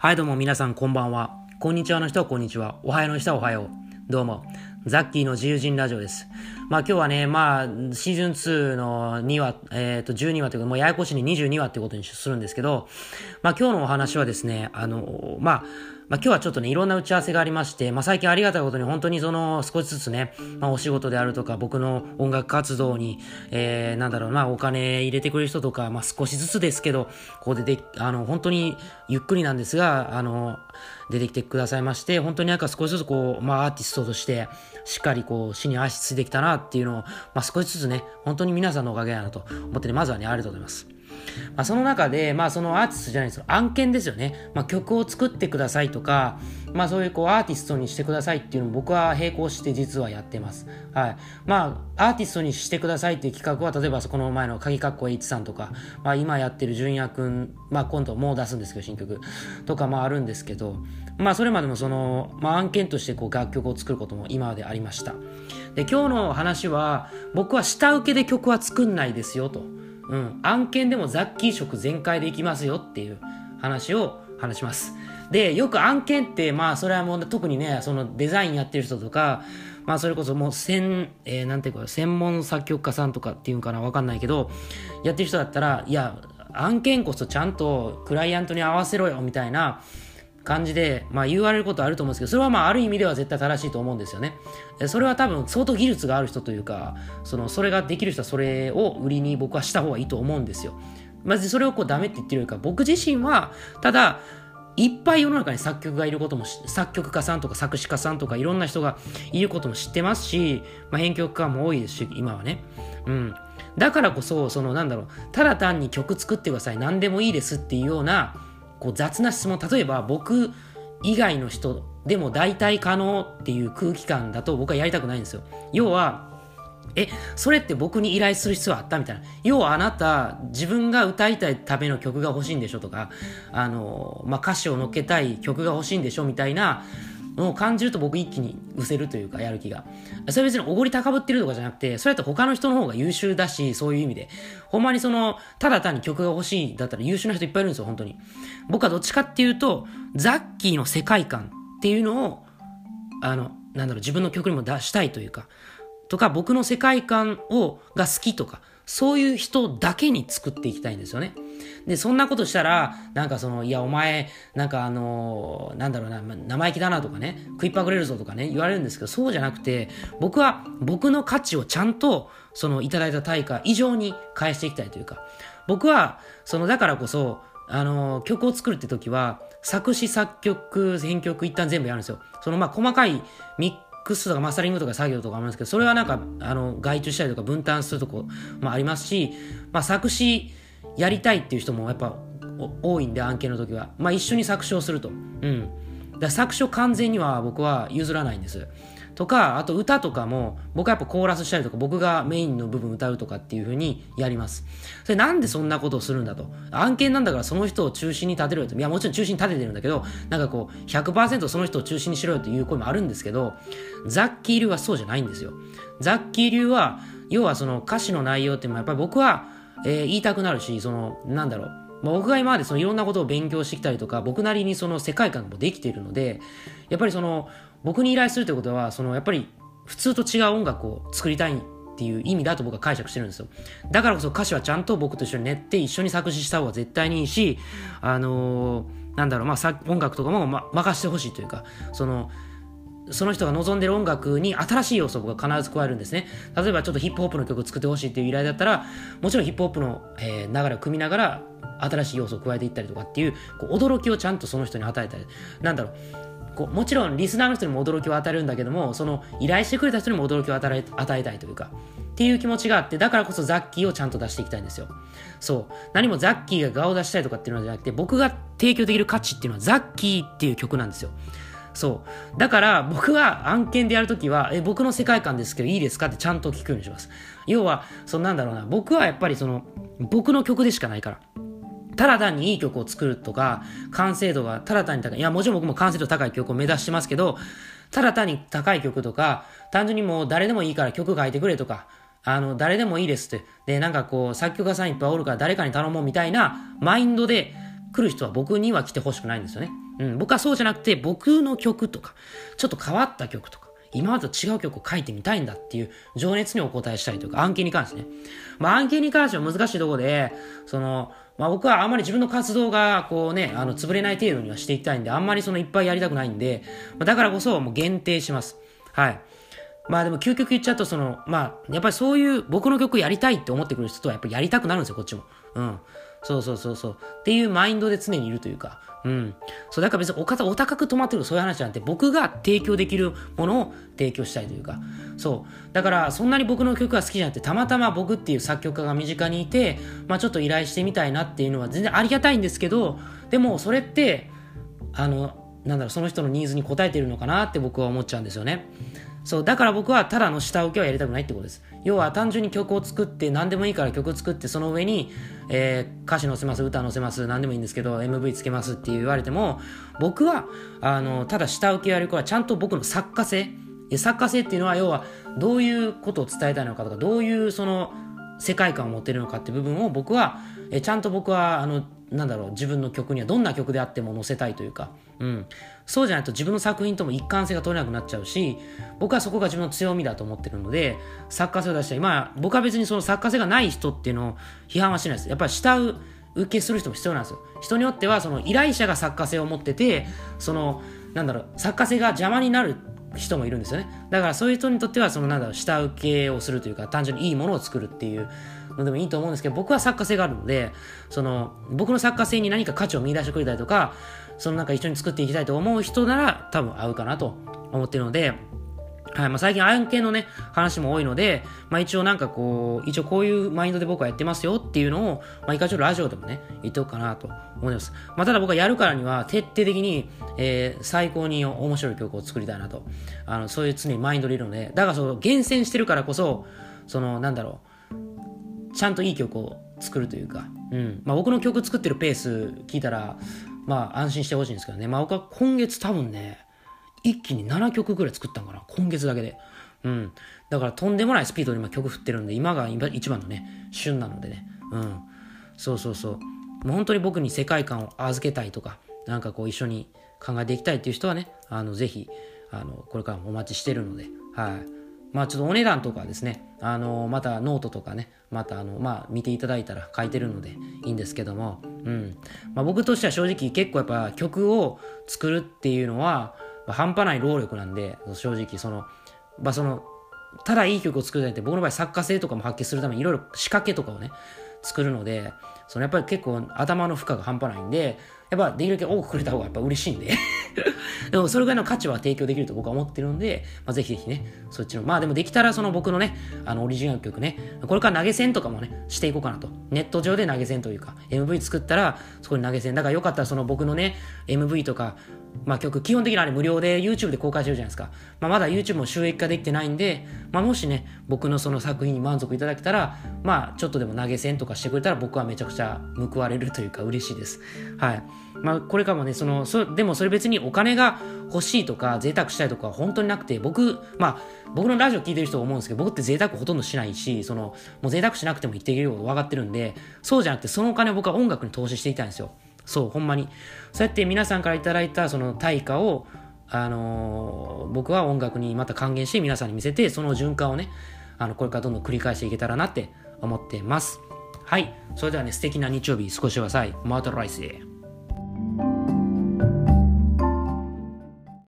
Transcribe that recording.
はい、どうも皆さんこんばんは。こんにちはの人はこんにちは。おはようの人はおはよう。どうも。ザッキーの自由人ラジオです。まあ今日はね、まあシーズン2の2話、えっ、ー、と12話というか、もうややこしに22話ってことにするんですけど、まあ今日のお話はですね、あの、まあ、まあ、今日はちょっとね、いろんな打ち合わせがありまして、まあ、最近ありがたいことに本当にその少しずつね、まあ、お仕事であるとか、僕の音楽活動に、えー、なんだろうな、お金入れてくれる人とか、まあ、少しずつですけど、こう出て、あの、本当にゆっくりなんですが、あの、出てきてくださいまして、本当になんか少しずつこう、まあ、アーティストとして、しっかりこう、死に足ついてきたなっていうのを、まあ、少しずつね、本当に皆さんのおかげやなと思ってね、まずはね、ありがとうございます。まあ、その中で、まあ、そのアーティストじゃないです案件ですよね。まあ、曲を作ってくださいとか、まあ、そういうこうアーティストにしてくださいっていうのを僕は並行して実はやってます。はい。まあ、アーティストにしてくださいっていう企画は、例えばそこの前の鍵かっこ H さんとか、まあ、今やってる純也くん、まあ、今度もう出すんですけど、新曲とか、まあ、あるんですけど、まあ、それまでもその、まあ、案件としてこう楽曲を作ることも今までありました。で、今日の話は、僕は下請けで曲は作んないですよと。うん、案件でもザッキー色全開でいきますよっていう話を話します。で、よく案件って、まあ、それはもう特にね、そのデザインやってる人とか、まあ、それこそもう専、えー、なんていうか、専門作曲家さんとかっていうんかな、わかんないけど、やってる人だったら、いや、案件こそちゃんとクライアントに合わせろよ、みたいな、感じで、まあ、言われることあると思うんですけど、それはまあ、ある意味では絶対正しいと思うんですよね。それは多分、相当技術がある人というか、その、それができる人はそれを売りに僕はした方がいいと思うんですよ。まずそれをこうダメって言ってるよりか、僕自身は、ただ、いっぱい世の中に作曲がいることも、作曲家さんとか作詞家さんとかいろんな人がいることも知ってますし、まあ、編曲家も多いですし、今はね。うん。だからこそ、そのなんだろう、ただ単に曲作ってください、何でもいいですっていうような、こう雑な質問例えば僕以外の人でも大体可能っていう空気感だと僕はやりたくないんですよ。要はえそれって僕に依頼する必要あったみたいな。要はあなた自分が歌いたいための曲が欲しいんでしょとかあの、まあ、歌詞を載っけたい曲が欲しいんでしょみたいなのを感じると僕一気に失せるというか、やる気が。それ別におごり高ぶってるとかじゃなくて、それって他の人の方が優秀だし、そういう意味で。ほんまにその、ただ単に曲が欲しいだったら優秀な人いっぱいいるんですよ、本当に。僕はどっちかっていうと、ザッキーの世界観っていうのを、あの、なんだろう、自分の曲にも出したいというか、とか、僕の世界観を、が好きとか、そういう人だけに作っていきたいんですよね。で、そんなことしたら、なんかその、いや、お前、なんかあのー、なんだろうな、生意気だなとかね、食いっぱぐれるぞとかね、言われるんですけど、そうじゃなくて、僕は僕の価値をちゃんと、その、いただいた対価以上に返していきたいというか、僕は、その、だからこそ、あのー、曲を作るって時は、作詞、作曲、編曲一旦全部やるんですよ。その、まあ、細かいミックスとかマスタリングとか作業とかありますけど、それはなんか、あの、外注したりとか分担するとこもありますし、まあ、作詞、やりたいっていう人もやっぱ多いんで案件の時は、まあ、一緒に作詞をすると、うん、だ作詞を完全には僕は譲らないんです。とかあと歌とかも僕はやっぱコーラスしたりとか僕がメインの部分歌うとかっていう風にやります。それなんでそんなことをするんだと。案件なんだからその人を中心に立てろよと。いやもちろん中心に立ててるんだけどなんかこう100%その人を中心にしろよという声もあるんですけどザッキー流はそうじゃないんですよ。ザッキー流は要はその歌詞の内容っていうのはやっぱり僕はえー、言いたくなるし、その、なんだろう。まあ、僕が今までそのいろんなことを勉強してきたりとか、僕なりにその世界観もできているので、やっぱりその、僕に依頼するということは、その、やっぱり普通と違う音楽を作りたいっていう意味だと僕は解釈してるんですよ。だからこそ歌詞はちゃんと僕と一緒に練って一緒に作詞した方が絶対にいいし、あのー、なんだろう、まあ、音楽とかも、ま、任せてほしいというか、その、その人が望んでる音楽に新しい要素が必ず加えるんですね。例えばちょっとヒップホップの曲を作ってほしいっていう依頼だったら、もちろんヒップホップの、えー、流れを組みながら、新しい要素を加えていったりとかっていう、こう驚きをちゃんとその人に与えたり、なんだろう、こうもちろんリスナーの人にも驚きを与えるんだけども、その依頼してくれた人にも驚きを与えたいというか、っていう気持ちがあって、だからこそザッキーをちゃんと出していきたいんですよ。そう。何もザッキーが顔を出したいとかっていうのじゃなくて、僕が提供できる価値っていうのはザッキーっていう曲なんですよ。そう。だから僕は案件でやるときは、え、僕の世界観ですけどいいですか？ってちゃんと聞くようにします。要は、そのなんだろうな、僕はやっぱりその、僕の曲でしかないから。ただ単にいい曲を作るとか、完成度がただ単に高い。いや、もちろん僕も完成度高い曲を目指してますけど、ただ単に高い曲とか、単純にもう誰でもいいから曲書いてくれとか、あの、誰でもいいですって。で、なんかこう、作曲家さんいっぱいおるから誰かに頼もうみたいなマインドで来る人は僕には来てほしくないんですよね。うん、僕はそうじゃなくて、僕の曲とか、ちょっと変わった曲とか、今までと違う曲を書いてみたいんだっていう情熱にお答えしたりというか、案件に関してね。まあ案件に関しては難しいとこで、その、まあ僕はあんまり自分の活動がこうね、あの、潰れない程度にはしていきたいんで、あんまりそのいっぱいやりたくないんで、まあ、だからこそもう限定します。はい。まあでも究極言っちゃうと、その、まあ、やっぱりそういう僕の曲やりたいって思ってくる人とはやっぱりやりたくなるんですよ、こっちも。うん。そうそうそうそう。っていうマインドで常にいるというか、うん。そう、だから別にお方、お高く止まってるそういう話なんて、僕が提供できるものを提供したいというか、そう。だから、そんなに僕の曲が好きじゃなくて、たまたま僕っていう作曲家が身近にいて、まあちょっと依頼してみたいなっていうのは全然ありがたいんですけど、でもそれって、あの、なんだろう、その人のニーズに応えてるのかなって僕は思っちゃうんですよね。そう、だから僕はただの下請けはやりたくないってことです。要は単純に曲を作って、何でもいいから曲作って、その上に、えー、歌詞載せます、歌載せます、何でもいいんですけど、MV つけますって言われても、僕は、あの、ただ下請けやる子はちゃんと僕の作家性、作家性っていうのは要はどういうことを伝えたいのかとか、どういうその世界観を持ってるのかって部分を僕は、えちゃんと僕は、あの、なんだろう、自分の曲にはどんな曲であっても載せたいというか、うん。そうじゃないと自分の作品とも一貫性が取れなくなっちゃうし、僕はそこが自分の強みだと思ってるので、作家性を出したり、まあ、僕は別にその作家性がない人っていうのを批判はしないです。やっぱり下請けする人も必要なんですよ。人によっては、その依頼者が作家性を持ってて、その、なんだろう、作家性が邪魔になる人もいるんですよね。だからそういう人にとっては、そのなんだろう、下請けをするというか、単純にいいものを作るっていうのでもいいと思うんですけど、僕は作家性があるので、その、僕の作家性に何か価値を見出してくれたりとか、そのなんか一緒に作っていきたいと思う人なら多分合うかなと思ってるので、はいまあ、最近案件のね、話も多いので、まあ一応なんかこう、一応こういうマインドで僕はやってますよっていうのを、まあ一回ちょっとラジオでもね、言っておくかなと思います。まあただ僕はやるからには徹底的に、えー、最高に面白い曲を作りたいなと。あの、そういう常にマインドでいるので、だからその厳選してるからこそ、その、なんだろう、ちゃんといい曲を作るというか、うん。まあ僕の曲作ってるペース聞いたら、まあ安心してほしいんですけどね。まあ僕は今月多分ね、一気に7曲ぐらい作ったんかな。今月だけで。うん。だからとんでもないスピードで今曲振ってるんで、今が一番のね、旬なのでね。うん。そうそうそう。もう本当に僕に世界観を預けたいとか、なんかこう一緒に考えていきたいっていう人はね、あの、ぜひ、あの、これからもお待ちしてるので、はい。まあちょっとお値段とかですね、あのまたノートとかね、またあの、まあ見ていただいたら書いてるのでいいんですけども、うん。まあ僕としては正直結構やっぱ曲を作るっていうのは、半端ない労力なんで、正直その、まあその、ただいい曲を作るじゃなくて、僕の場合作家性とかも発揮するためにいろいろ仕掛けとかをね、作るので、そのやっぱり結構頭の負荷が半端ないんで、やっぱできるだけ多くくれた方がやっぱ嬉しいんで でもそれぐらいの価値は提供できると僕は思ってるんで、まあ、ぜひぜひね、そっちの、まあでもできたらその僕のね、あのオリジナル曲ね、これから投げ銭とかもね、していこうかなと。ネット上で投げ銭というか、MV 作ったらそこに投げ銭。だからよかったらその僕のね、MV とか、まあ曲、基本的にあれ無料で YouTube で公開してるじゃないですか。まあまだ YouTube も収益化できてないんで、まあもしね、僕のその作品に満足いただけたら、まあちょっとでも投げ銭とかしてくれたら僕はめちゃくちゃ報われるというか嬉しいです。はい。まあ、これからもね、その、そでもそれ別にお金が欲しいとか、贅沢したいとか、本当になくて、僕、まあ、僕のラジオ聞いてる人は思うんですけど、僕って贅沢ほとんどしないし、その、もう贅沢しなくても生きていけること分かってるんで、そうじゃなくて、そのお金を僕は音楽に投資していきたいんですよ。そう、ほんまに。そうやって皆さんから頂いた、その対価を、あのー、僕は音楽にまた還元して皆さんに見せて、その循環をね、あの、これからどんどん繰り返していけたらなって思ってます。はい。それではね、素敵な日曜日過ごしてください。マートライスへ。